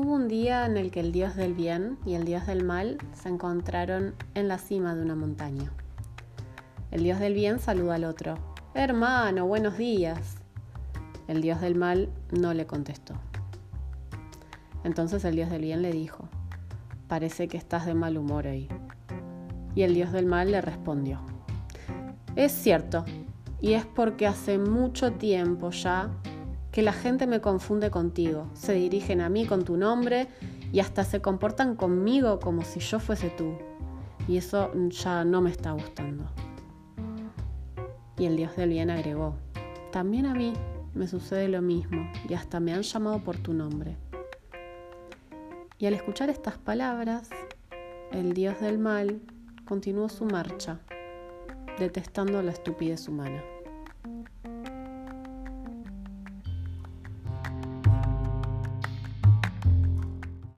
Hubo un día en el que el dios del bien y el dios del mal se encontraron en la cima de una montaña. El dios del bien saluda al otro. Hermano, buenos días. El dios del mal no le contestó. Entonces el dios del bien le dijo, parece que estás de mal humor hoy. Y el dios del mal le respondió, es cierto, y es porque hace mucho tiempo ya que la gente me confunde contigo, se dirigen a mí con tu nombre y hasta se comportan conmigo como si yo fuese tú. Y eso ya no me está gustando. Y el Dios del bien agregó, también a mí me sucede lo mismo y hasta me han llamado por tu nombre. Y al escuchar estas palabras, el Dios del mal continuó su marcha, detestando la estupidez humana.